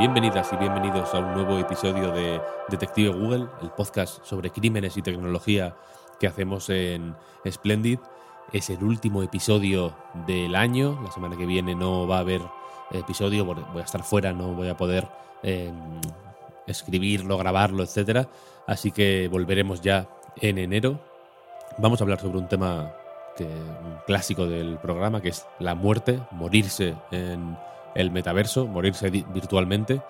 bienvenidas y bienvenidos a un nuevo episodio de Detective Google, el podcast sobre crímenes y tecnología que hacemos en Splendid. Es el último episodio del año. La semana que viene no va a haber episodio, voy a estar fuera, no voy a poder eh, escribirlo, grabarlo, etcétera. Así que volveremos ya en enero. Vamos a hablar sobre un tema que, un clásico del programa, que es la muerte, morirse en el metaverso, morirse virtualmente.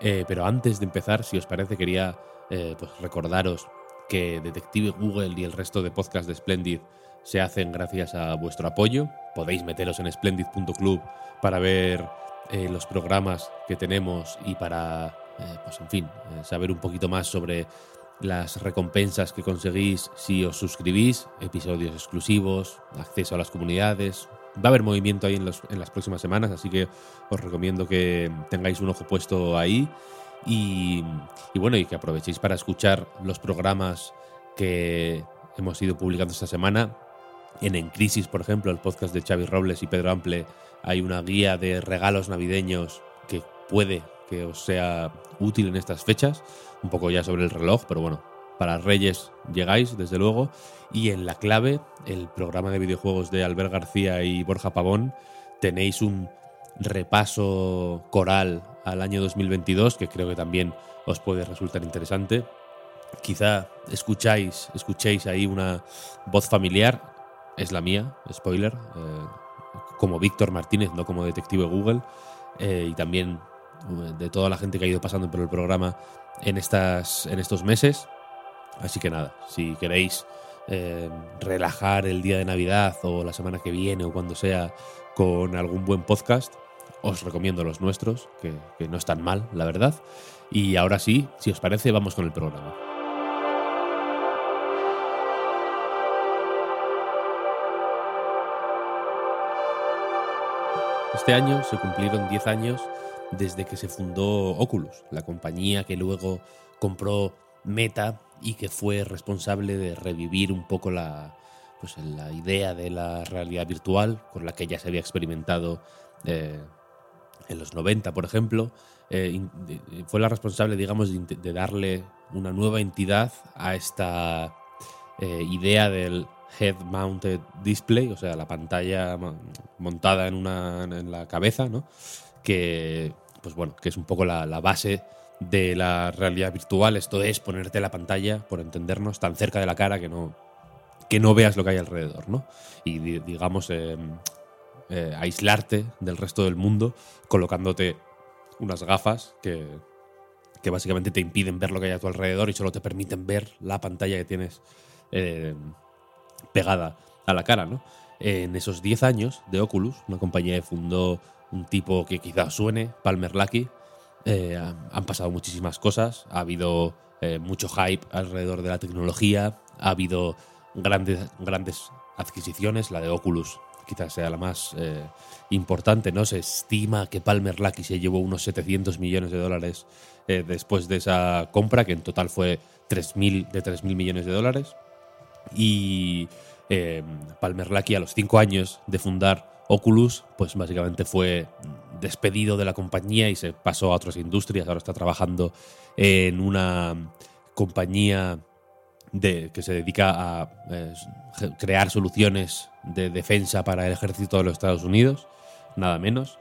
Eh, pero antes de empezar, si os parece, quería eh, pues recordaros que Detective Google y el resto de podcasts de Splendid se hacen gracias a vuestro apoyo. Podéis meteros en splendid.club para ver eh, los programas que tenemos y para, pues en fin, saber un poquito más sobre las recompensas que conseguís si os suscribís, episodios exclusivos, acceso a las comunidades. Va a haber movimiento ahí en, los- en las próximas semanas, así que os recomiendo que tengáis un ojo puesto ahí y, bueno, y que aprovechéis para escuchar los programas que hemos ido publicando esta semana. En En Crisis, por ejemplo, el podcast de Xavi Robles y Pedro Ample, hay una guía de regalos navideños que puede que os sea útil en estas fechas. Un poco ya sobre el reloj, pero bueno, para Reyes llegáis, desde luego. Y en La Clave, el programa de videojuegos de Albert García y Borja Pavón, tenéis un repaso coral al año 2022 que creo que también os puede resultar interesante. Quizá escucháis, escuchéis ahí una voz familiar, es la mía, spoiler, eh, como Víctor Martínez, no como detective Google, eh, y también eh, de toda la gente que ha ido pasando por el programa en, estas, en estos meses. Así que nada, si queréis eh, relajar el día de Navidad o la semana que viene o cuando sea con algún buen podcast, os recomiendo los nuestros, que, que no están mal, la verdad. Y ahora sí, si os parece, vamos con el programa. Este año se cumplieron 10 años desde que se fundó Oculus, la compañía que luego compró Meta y que fue responsable de revivir un poco la, pues, la idea de la realidad virtual con la que ya se había experimentado eh, en los 90, por ejemplo. Eh, fue la responsable, digamos, de, darle una nueva entidad a esta eh, idea del head mounted display, o sea, la pantalla montada en una en la cabeza, ¿no? Que pues bueno, que es un poco la base de la realidad virtual. Esto es ponerte la pantalla, por entendernos, tan cerca de la cara que no que no veas lo que hay alrededor, ¿no? Y di- digamos eh, eh, aislarte del resto del mundo colocándote unas gafas que, que básicamente te impiden ver lo que hay a tu alrededor y solo te permiten ver la pantalla que tienes eh, pegada a la cara, ¿no? En esos 10 años de Oculus, una compañía que fundó un tipo que quizás suene, Palmer Luckey, eh, han pasado muchísimas cosas, ha habido eh, mucho hype alrededor de la tecnología, ha habido grandes, grandes adquisiciones, la de Oculus quizás sea la más eh, importante, ¿no? Se estima que Palmer Luckey se llevó unos 700 millones de dólares después de esa compra, que en total fue 3.000 de 3.000 millones de dólares. Y Palmer Luckey a los cinco años de fundar Oculus, pues básicamente fue despedido de la compañía y se pasó a otras industrias. Ahora está trabajando en una compañía que se dedica a eh, crear soluciones de defensa para el ejército de los Estados Unidos, nada menos.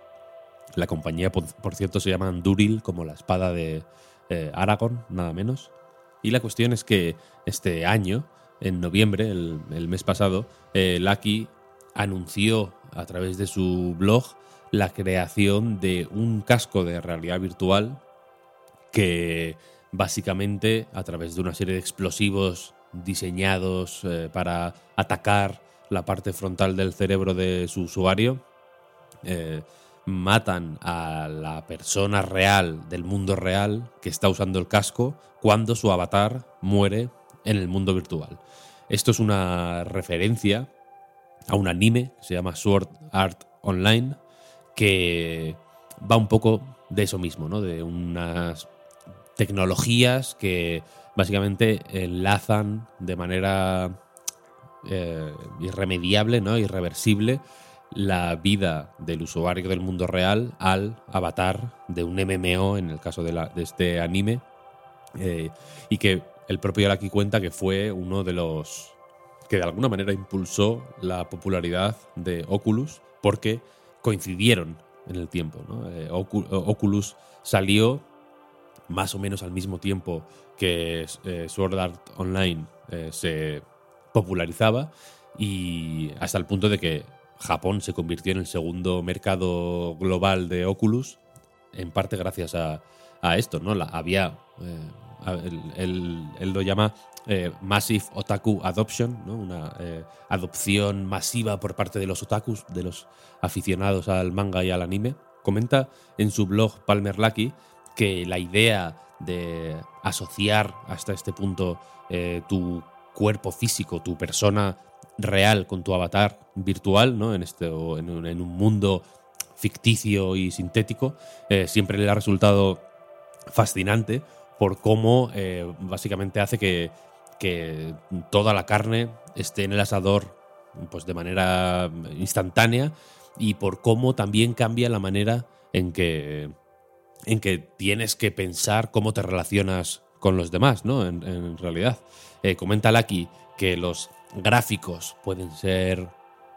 La compañía, por, cierto, se llama Duril, como la espada de eh, Aragorn, nada menos. Y la cuestión es que este año, en noviembre, el, el mes pasado, eh, Lucky anunció a través de su blog la creación de un casco de realidad virtual que básicamente a través de una serie de explosivos diseñados eh, para atacar la parte frontal del cerebro de su usuario, eh, matan a la persona real del mundo real que está usando el casco cuando su avatar muere en el mundo virtual. Esto es una referencia a un anime que se llama Sword Art Online, que va un poco de eso mismo, ¿no? De unas tecnologías que básicamente enlazan de manera eh, irremediable, ¿no? Irreversible la vida del usuario del mundo real al avatar de un MMO, en el caso de, este anime, eh, y que el propio Araki cuenta que fue uno de los que de alguna manera impulsó la popularidad de Oculus porque coincidieron en el tiempo. Eh, Oculus salió más o menos al mismo tiempo que eh, Sword Art Online se popularizaba y hasta el punto de que Japón se convirtió en el segundo mercado global de Oculus, en parte gracias a, esto, ¿no? La, había, eh, él, lo llama eh, Massive Otaku Adoption. Una eh, adopción masiva por parte de los otakus, de los aficionados al manga y al anime. Comenta en su blog Palmer Lucky que la idea de asociar hasta este punto tu cuerpo físico, tu persona real con tu avatar virtual, ¿no? En, este, en, un, mundo ficticio y sintético, eh, siempre le ha resultado fascinante por cómo eh, básicamente hace que, que, toda la carne esté en el asador pues, de manera instantánea y por cómo también cambia la manera en que, en que tienes que pensar cómo te relacionas con los demás, ¿no? En, realidad. Eh, comenta Lucky que los gráficos pueden ser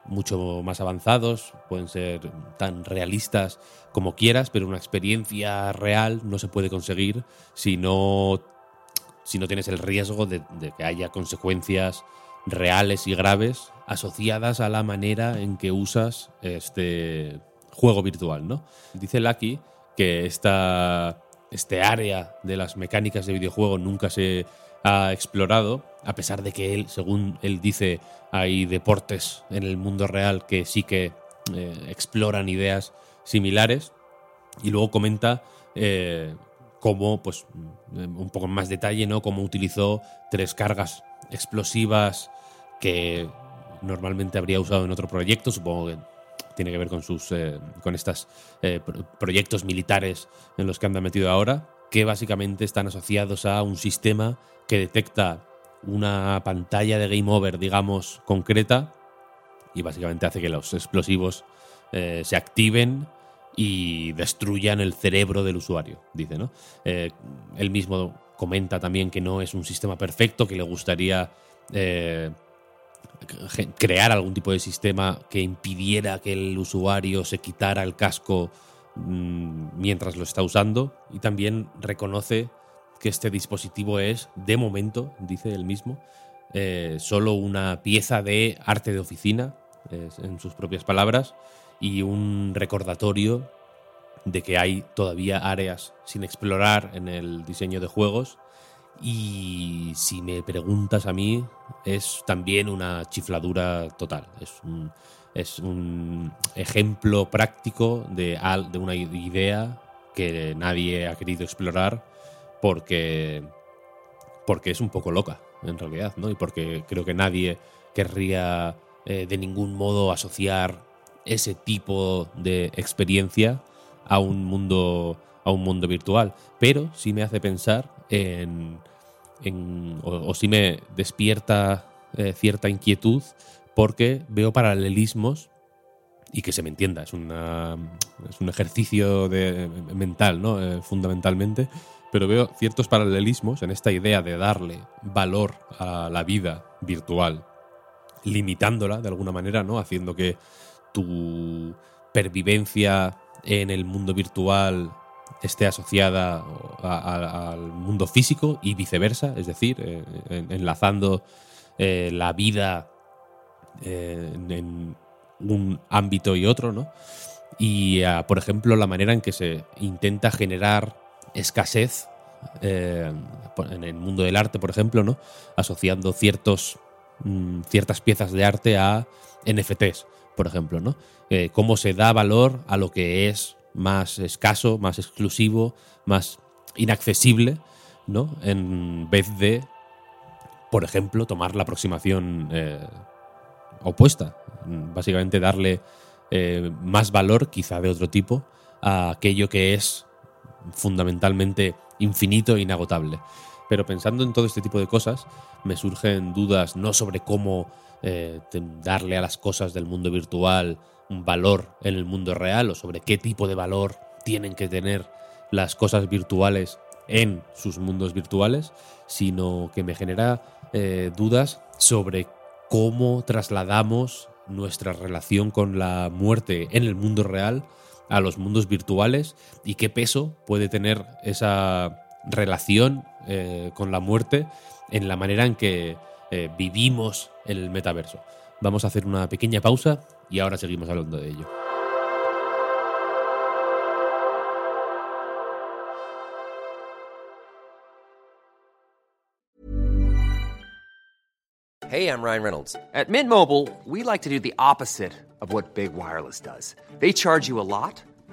mucho más avanzados, pueden ser tan realistas como quieras, pero una experiencia real no se puede conseguir si no, si no tienes el riesgo de, que haya consecuencias reales y graves asociadas a la manera en que usas este juego virtual, ¿no? Dice Lucky que esta, este área de las mecánicas de videojuego nunca se ha explorado, a pesar de que él, según él dice, hay deportes en el mundo real que sí que eh, exploran ideas similares. Y luego comenta eh, cómo, pues, mm, un poco más detalle, ¿no? Cómo utilizó tres cargas explosivas que normalmente habría usado en otro proyecto. Supongo que tiene que ver con sus eh, con estos proyectos militares en los que anda metido ahora, que básicamente están asociados a un sistema que detecta una pantalla de game over, digamos, concreta y básicamente hace que los explosivos eh, se activen y destruyan el cerebro del usuario, dice, ¿no? Eh, él mismo comenta también que no es un sistema perfecto, que le gustaría eh, crear algún tipo de sistema que impidiera que el usuario se quitara el casco mm, mientras lo está usando y también reconoce que este dispositivo es, de momento, dice él mismo, eh, solo una pieza de arte de oficina, en sus propias palabras, y un recordatorio de que hay todavía áreas sin explorar en el diseño de juegos. Y si me preguntas a mí, es también una chifladura total. Es un, es un ejemplo práctico de, de una idea que nadie ha querido explorar porque, porque es un poco loca, en realidad, ¿no? Y porque creo que nadie querría eh, de ningún modo asociar ese tipo de experiencia a un mundo, a un mundo virtual. Pero sí me hace pensar en. o, sí me despierta eh, cierta inquietud porque veo paralelismos y que se me entienda, es, una, es un ejercicio de, mental, ¿no? Eh, fundamentalmente, pero veo ciertos paralelismos en esta idea de darle valor a la vida virtual, limitándola de alguna manera, ¿no? Haciendo que tu pervivencia en el mundo virtual esté asociada al mundo físico y viceversa, es decir, eh, enlazando eh, la vida eh, en, un ámbito y otro, ¿no? Y, por ejemplo, la manera en que se intenta generar escasez en el mundo del arte, por ejemplo, ¿no? Asociando ciertos, mm, ciertas piezas de arte a NFTs, por ejemplo, ¿no? Eh, cómo se da valor a lo que es más escaso, más exclusivo, más inaccesible, ¿no? En vez de, por ejemplo, tomar la aproximación eh, opuesta. Básicamente darle eh, más valor, quizá de otro tipo, a aquello que es fundamentalmente infinito e inagotable. Pero pensando en todo este tipo de cosas, me surgen dudas no sobre cómo eh, darle a las cosas del mundo virtual un valor en el mundo real o sobre qué tipo de valor tienen que tener las cosas virtuales en sus mundos virtuales, sino que me genera eh, dudas sobre cómo trasladamos nuestra relación con la muerte en el mundo real a los mundos virtuales y qué peso puede tener esa relación eh, con la muerte en la manera en que eh, vivimos el metaverso. Vamos a hacer una pequeña pausa y ahora seguimos hablando de ello. Hey, I'm Ryan Reynolds. At Mint Mobile, we like to do the opposite of what Big Wireless does. They charge you a lot,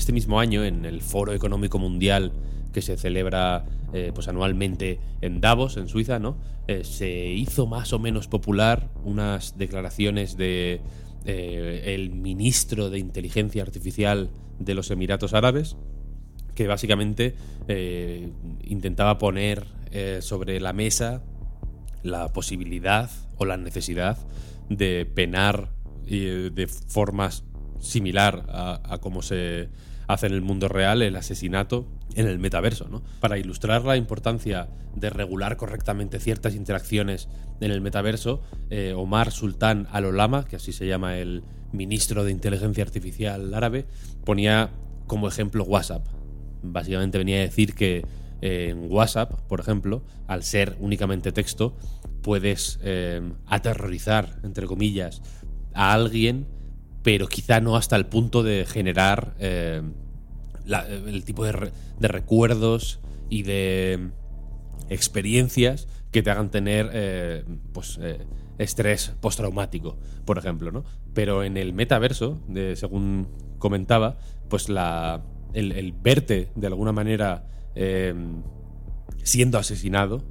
Este mismo año, en el Foro Económico Mundial que se celebra eh, pues anualmente en Davos, en Suiza, ¿no? Eh, se hizo más o menos popular unas declaraciones de eh, el ministro de Inteligencia Artificial de los Emiratos Árabes, que básicamente intentaba poner sobre la mesa la posibilidad o la necesidad de penar de formas similar a, a cómo se hace en el mundo real el asesinato en el metaverso. ¿no? Para ilustrar la importancia de regular correctamente ciertas interacciones en el metaverso, eh, Omar Sultán Al-Olama, que así se llama el ministro de Inteligencia Artificial árabe, ponía como ejemplo WhatsApp. Básicamente venía a decir que eh, en WhatsApp, por ejemplo, al ser únicamente texto, puedes eh, aterrorizar, entre comillas, a alguien pero quizá no hasta el punto de generar eh, el tipo de, recuerdos y de experiencias que te hagan tener eh, pues, eh, estrés postraumático, por ejemplo, ¿no? Pero en el metaverso, según comentaba, pues la, el, verte de alguna manera siendo asesinado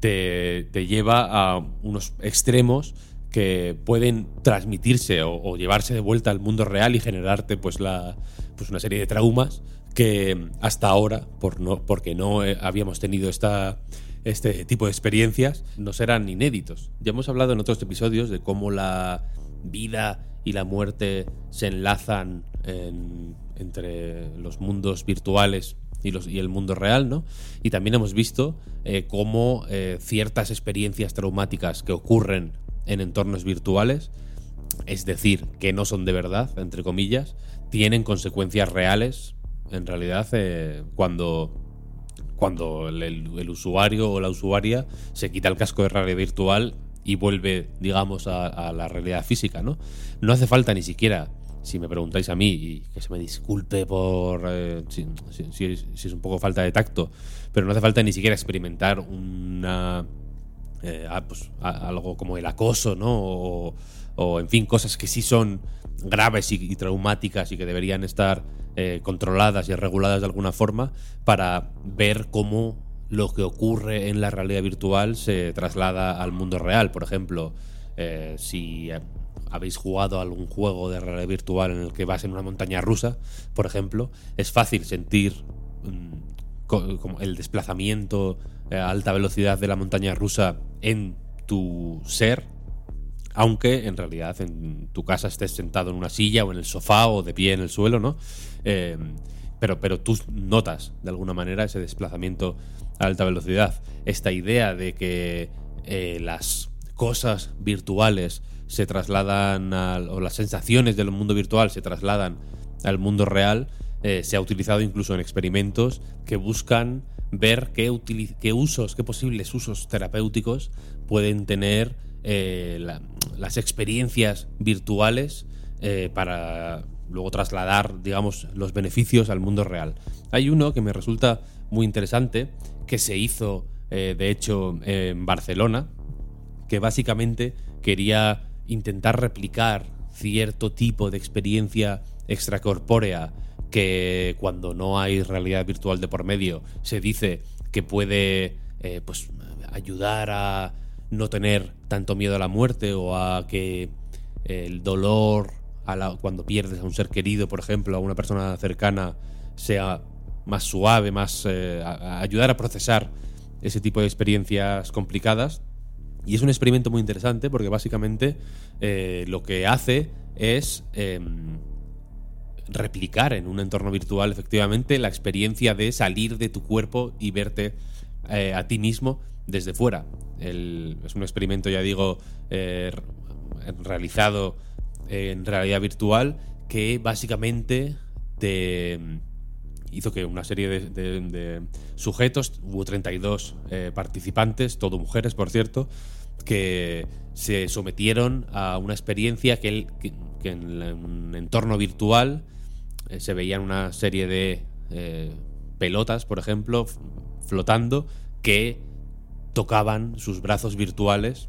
te, te lleva a unos extremos que pueden transmitirse o, llevarse de vuelta al mundo real y generarte pues, la, pues una serie de traumas que hasta ahora, por no, porque no eh, habíamos tenido esta, este tipo de experiencias, nos eran inéditos. Ya hemos hablado en otros episodios de cómo la vida y la muerte se enlazan entre los mundos virtuales y, los, y, el mundo real, ¿no? Y también hemos visto eh, cómo eh, ciertas experiencias traumáticas que ocurren en entornos virtuales, es decir, que no son de verdad, entre comillas, tienen consecuencias reales, en realidad, eh, cuando, cuando el, usuario o la usuaria se quita el casco de realidad virtual y vuelve, digamos, a, la realidad física, ¿no? No hace falta ni siquiera si me preguntáis a mí, y que se me disculpe por eh, si, es un poco falta de tacto, pero no hace falta ni siquiera experimentar una eh, pues, algo como el acoso, ¿no? O, en fin, cosas que sí son graves y, traumáticas y que deberían estar eh, controladas y reguladas de alguna forma para ver cómo lo que ocurre en la realidad virtual se traslada al mundo real. Por ejemplo, eh, si habéis jugado algún juego de realidad virtual en el que vas en una montaña rusa, por ejemplo, es fácil sentir mm, el desplazamiento alta velocidad de la montaña rusa en tu ser, aunque en realidad en tu casa estés sentado en una silla o en el sofá o de pie en el suelo, ¿no? Eh, pero, pero tú notas de alguna manera ese desplazamiento a alta velocidad. Esta idea de que eh, las cosas virtuales se trasladan o las sensaciones del mundo virtual se trasladan al mundo real eh, se ha utilizado incluso en experimentos que buscan ver qué, usos, qué posibles usos terapéuticos pueden tener eh, las experiencias virtuales para luego trasladar, digamos, los beneficios al mundo real. Hay uno que me resulta muy interesante, que se hizo, de hecho, en Barcelona, que básicamente quería intentar replicar cierto tipo de experiencia extracorpórea que cuando no hay realidad virtual de por medio se dice que puede eh, pues ayudar a no tener tanto miedo a la muerte o a que el dolor a cuando pierdes a un ser querido, por ejemplo, a una persona cercana, sea más suave, más eh, ayudar a procesar ese tipo de experiencias complicadas. Y es un experimento muy interesante porque básicamente eh, lo que hace es em, replicar en un entorno virtual efectivamente la experiencia de salir de tu cuerpo y verte eh, a ti mismo desde fuera. es un experimento, ya digo, eh, realizado en realidad virtual que básicamente te hizo que una serie de, sujetos, hubo 32 participantes, todo mujeres por cierto, que se sometieron a una experiencia que, en un entorno virtual eh, se veían una serie de eh, pelotas, por ejemplo, flotando, que tocaban sus brazos virtuales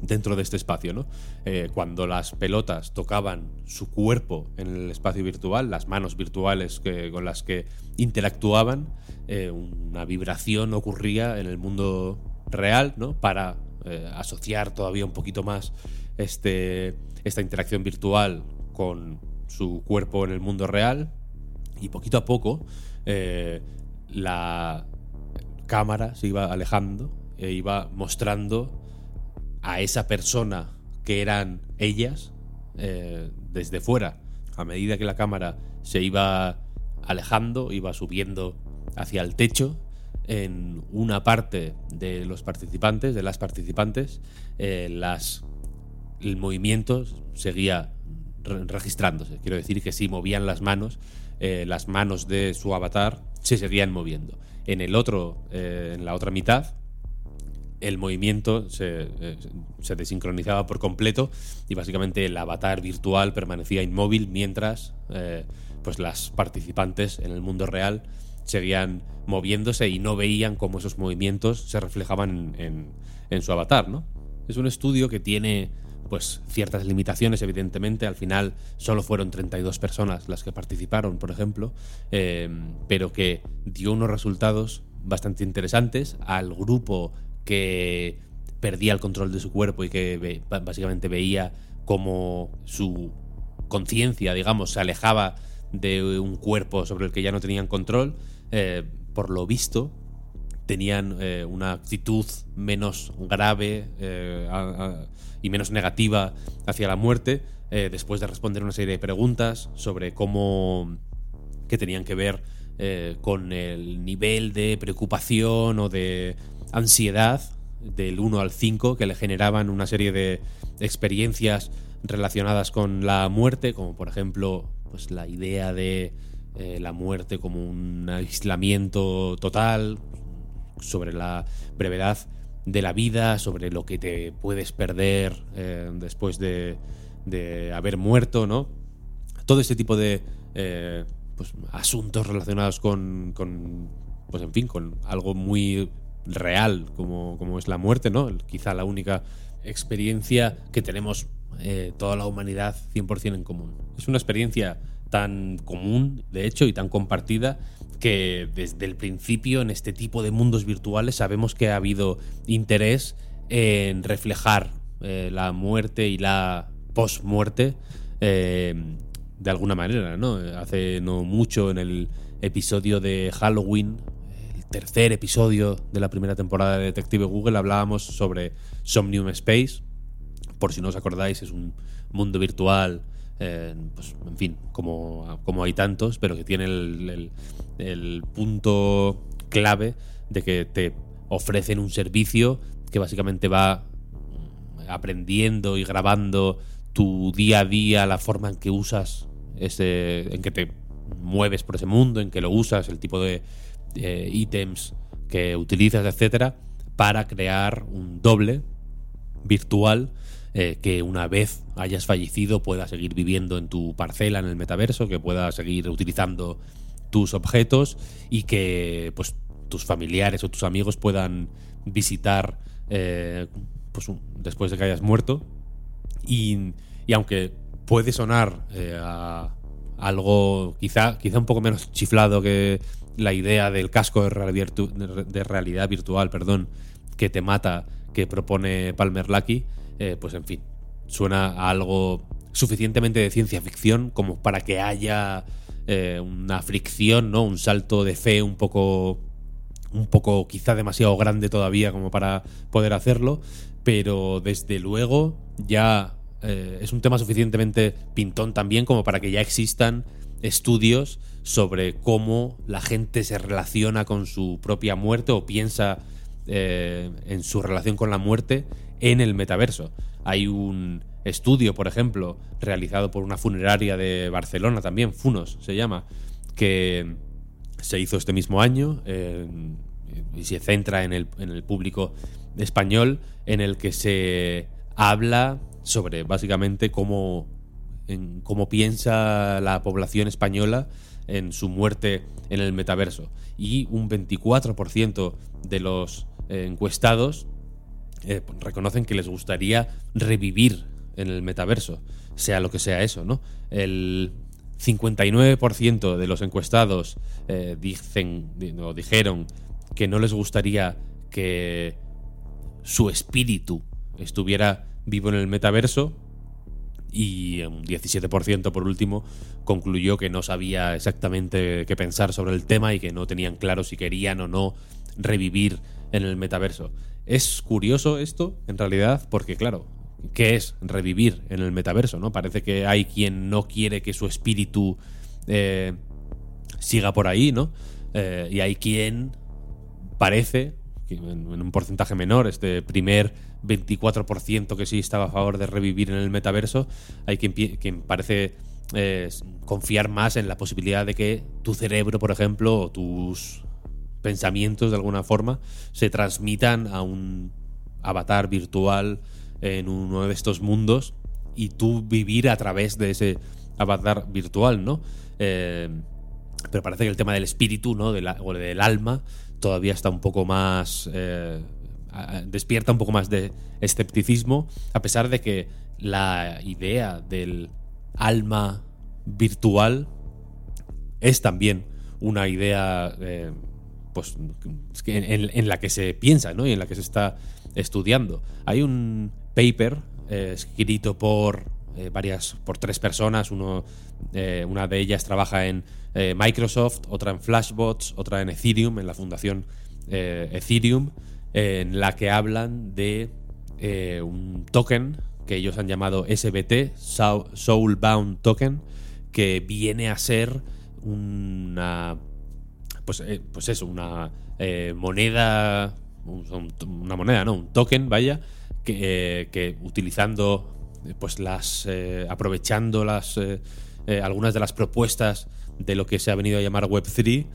dentro de este espacio, ¿no? Eh, cuando las pelotas tocaban su cuerpo en el espacio virtual, las manos virtuales que, con las que interactuaban, una vibración ocurría en el mundo real, ¿no? Para asociar todavía un poquito más este, esta interacción virtual con su cuerpo en el mundo real. Y poquito a poco eh, la cámara se iba alejando e iba mostrando a esa persona que eran ellas eh, desde fuera. A medida que la cámara se iba alejando, iba subiendo hacia el techo, en una parte de los participantes, de las participantes, eh, las, el movimiento seguía registrándose. Quiero decir que si movían las manos, eh, las manos de su avatar se seguían moviendo. En el otro, eh, en la otra mitad, el movimiento se, se, desincronizaba por completo y básicamente el avatar virtual permanecía inmóvil mientras pues las participantes en el mundo real seguían moviéndose y no veían cómo esos movimientos se reflejaban en, su avatar, ¿no? Es un estudio que tiene pues ciertas limitaciones, evidentemente. Al final solo fueron 32 personas las que participaron, por ejemplo, eh, pero que dio unos resultados bastante interesantes al grupo que perdía el control de su cuerpo y que básicamente veía cómo su conciencia, digamos, se alejaba de un cuerpo sobre el que ya no tenían control eh, por lo visto, tenían eh, una actitud menos grave eh, y menos negativa hacia la muerte, después de responder una serie de preguntas sobre cómo que tenían que ver con el nivel de preocupación o de ansiedad del 1 al 5 que le generaban una serie de experiencias relacionadas con la muerte, como por ejemplo pues la idea de eh, la muerte como un aislamiento total, sobre la brevedad de la vida, sobre lo que te puedes perder eh, después de, haber muerto, ¿no? Todo este tipo de eh, pues, asuntos relacionados con, pues en fin, con algo muy real como, como es la muerte, ¿no? Quizá la única experiencia que tenemos toda la humanidad 100% en común. Es una experiencia tan común, de hecho, y tan compartida, que desde el principio en este tipo de mundos virtuales sabemos que ha habido interés en reflejar eh, la muerte y la post-muerte eh, de alguna manera, ¿no? Hace no mucho en el episodio de Halloween, el tercer episodio de la primera temporada de Detective Google, hablábamos sobre Somnium Space. Por si no os acordáis, es un mundo virtual pues, en fin, como, como hay tantos, pero que tiene el, el punto clave de que te ofrecen un servicio que básicamente va aprendiendo y grabando tu día a día, la forma en que usas ese, en que te mueves por ese mundo, en que lo usas, el tipo de ítems que utilizas, etcétera, para crear un doble virtual eh, que una vez hayas fallecido pueda seguir viviendo en tu parcela en el metaverso, que pueda seguir utilizando tus objetos y que pues tus familiares o tus amigos puedan visitar eh, pues, después de que hayas muerto. Y, y aunque puede sonar eh, a algo quizá, quizá un poco menos chiflado que la idea del casco de realidad, de realidad virtual, perdón, que te mata, que propone Palmer Lucky, eh, pues en fin, suena a algo suficientemente de ciencia ficción como para que haya eh, una fricción, ¿no? Un salto de fe un poco un poco quizá demasiado grande todavía como para poder hacerlo, pero desde luego ya eh, es un tema suficientemente pintón también como para que ya existan estudios sobre cómo la gente se relaciona con su propia muerte o piensa en su relación con la muerte en el metaverso. Hay un estudio, por ejemplo, realizado por una funeraria de Barcelona también, Funos se llama, que se hizo este mismo año y se centra en el, en el público español, en el que se habla sobre básicamente cómo, en, cómo piensa la población española en su muerte en el metaverso. Y un 24% de los eh, encuestados eh, reconocen que les gustaría revivir en el metaverso, sea lo que sea eso, ¿no? El 59% de los encuestados eh, dicen, o dijeron que no les gustaría que su espíritu estuviera vivo en el metaverso y un 17% por último concluyó que no sabía exactamente qué pensar sobre el tema y que no tenían claro si querían o no revivir en el metaverso. Es curioso esto, en realidad, porque claro, ¿qué es revivir en el metaverso? ¿no? Parece que hay quien no quiere que su espíritu eh, siga por ahí, ¿no? Eh, y hay quien parece, en, un porcentaje menor, este primer 24% que sí estaba a favor de revivir en el metaverso, hay quien, parece eh, confiar más en la posibilidad de que tu cerebro, por ejemplo, o tus pensamientos de alguna forma, se transmitan a un avatar virtual en uno de estos mundos y tú vivir a través de ese avatar virtual, ¿no? Eh, pero parece que el tema del espíritu, ¿no? o del alma todavía está un poco más... Eh, despierta un poco más de escepticismo, a pesar de que la idea del alma virtual es también una idea eh, pues, en, la que se piensa ¿no? y en la que se está estudiando. Hay un paper eh, escrito por eh, varias, por tres personas, Uno, una de ellas trabaja en Microsoft, otra en Flashbots, otra en Ethereum, en la fundación Ethereum, en la que hablan de eh, un token que ellos han llamado SBT, Soulbound Token, que viene a ser una. Pues, eh, pues eso, una eh, moneda. Una moneda, ¿no? Un token, vaya, que, que utilizando. Pues las. aprovechando las. algunas de las propuestas de lo que se ha venido a llamar Web3,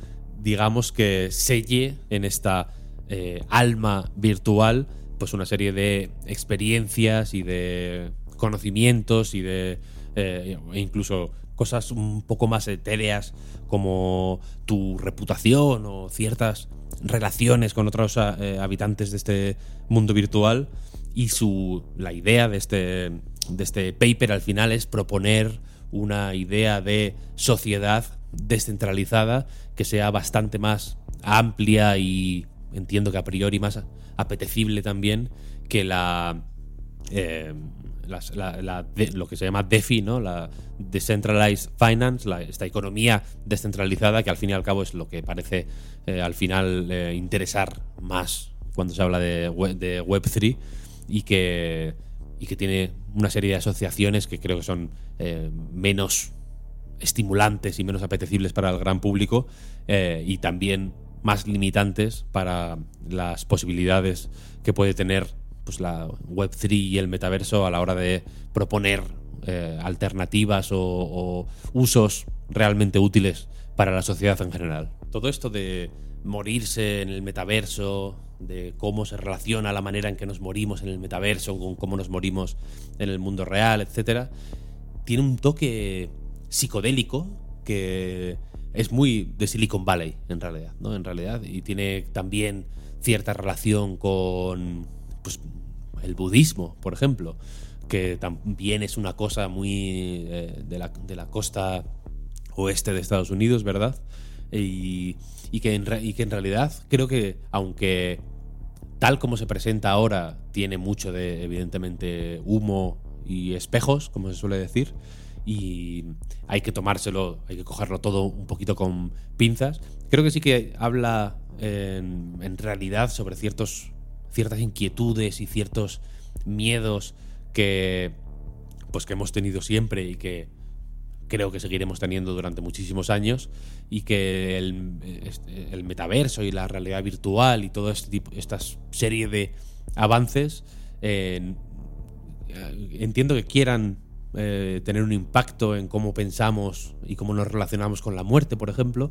digamos que selle en esta eh, alma virtual, pues una serie de experiencias y de conocimientos y de eh, e incluso cosas un poco más etéreas como tu reputación o ciertas relaciones con otros eh, habitantes de este mundo virtual. Y su la idea de este de este paper al final es proponer una idea de sociedad descentralizada que sea bastante más amplia y entiendo que a priori más apetecible también que la, eh, lo que se llama DeFi, ¿no? la Decentralized Finance, esta economía descentralizada que al fin y al cabo es lo que parece eh, al final eh, interesar más cuando se habla de, de Web3 y que y que tiene una serie de asociaciones que creo que son eh, menos estimulantes y menos apetecibles para el gran público y también más limitantes para las posibilidades que puede tener pues, la Web3 y el metaverso a la hora de proponer eh, alternativas o, usos realmente útiles para la sociedad en general. Todo esto de morirse en el metaverso, de cómo se relaciona la manera en que nos morimos en el metaverso con cómo nos morimos en el mundo real, etcétera, tiene un toque psicodélico que es muy de Silicon Valley en realidad, ¿no? En realidad y tiene también cierta relación con pues, el budismo, por ejemplo, que también es una cosa muy eh, de, la, de, la, costa oeste de Estados Unidos, ¿verdad? Y, que en, y que en realidad creo que aunque tal como se presenta ahora tiene mucho de evidentemente humo y espejos, como se suele decir, y hay que tomárselo, hay que cogerlo todo un poquito con pinzas. Creo que sí que habla en realidad sobre ciertos, ciertas inquietudes y ciertos miedos que, pues, que hemos tenido siempre y que creo que seguiremos teniendo durante muchísimos años y que el, este, el metaverso y la realidad virtual y toda este esta serie de avances eh, entiendo que quieran eh, tener un impacto en cómo pensamos y cómo nos relacionamos con la muerte, por ejemplo,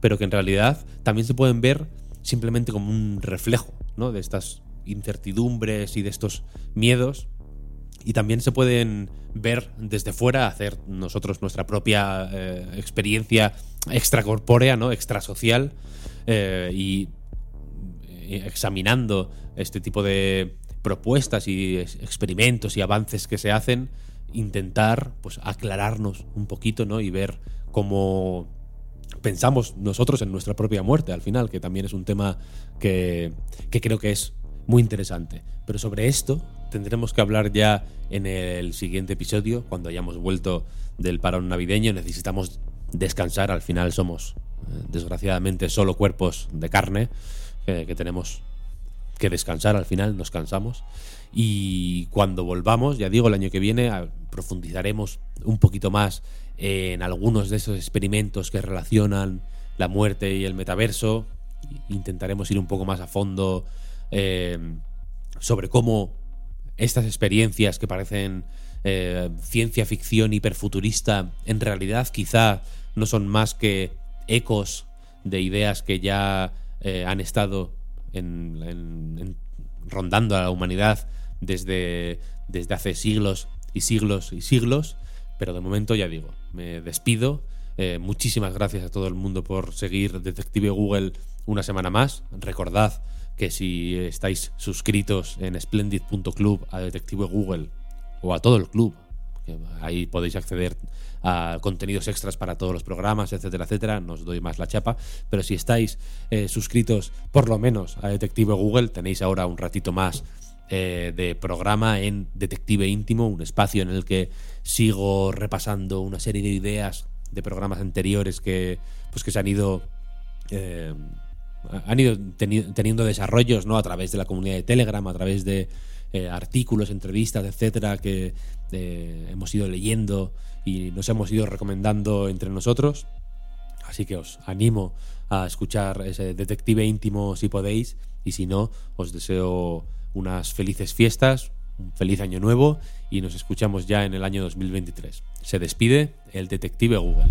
pero que en realidad también se pueden ver simplemente como un reflejo ¿no? de estas incertidumbres y de estos miedos y también se pueden ver desde fuera, hacer nosotros nuestra propia eh, experiencia extracorpórea, ¿no? extrasocial, eh, y eh, examinando este tipo de propuestas y experimentos y avances que se hacen, intentar pues aclararnos un poquito ¿no? y ver cómo pensamos nosotros en nuestra propia muerte al final, que también es un tema que, creo que es muy interesante. Pero sobre esto tendremos que hablar ya en el siguiente episodio, cuando hayamos vuelto del parón navideño. Necesitamos descansar, al final somos, eh, desgraciadamente, solo cuerpos de carne, que tenemos que descansar, al final nos cansamos. Y cuando volvamos, ya digo, el año que viene, profundizaremos un poquito más en algunos de esos experimentos que relacionan la muerte y el metaverso. Intentaremos ir un poco más a fondo eh, sobre cómo estas experiencias que parecen eh, ciencia ficción hiperfuturista en realidad quizá no son más que ecos de ideas que ya eh, han estado rondando a la humanidad desde, desde hace siglos y siglos y siglos. Pero de momento ya digo, me despido. muchísimas gracias a todo el mundo por seguir Detective Google una semana más. Recordad que si estáis suscritos en splendid.club a Detective Google o a todo el club, que ahí podéis acceder a contenidos extras para todos los programas, etcétera, etcétera, no os doy más la chapa, pero si estáis eh, suscritos por lo menos a Detective Google, tenéis ahora un ratito más eh, de programa en Detective Íntimo, un espacio en el que sigo repasando una serie de ideas de programas anteriores que, pues que se han ido... Eh, han ido teniendo desarrollos ¿no? a través de la comunidad de Telegram, a través de eh, artículos, entrevistas, etcétera, que hemos ido leyendo y nos hemos ido recomendando entre nosotros. Así que os animo a escuchar ese detective íntimo si podéis, y si no, os deseo unas felices fiestas, un feliz año nuevo y nos escuchamos ya en el año 2023. Se despide el detective Google.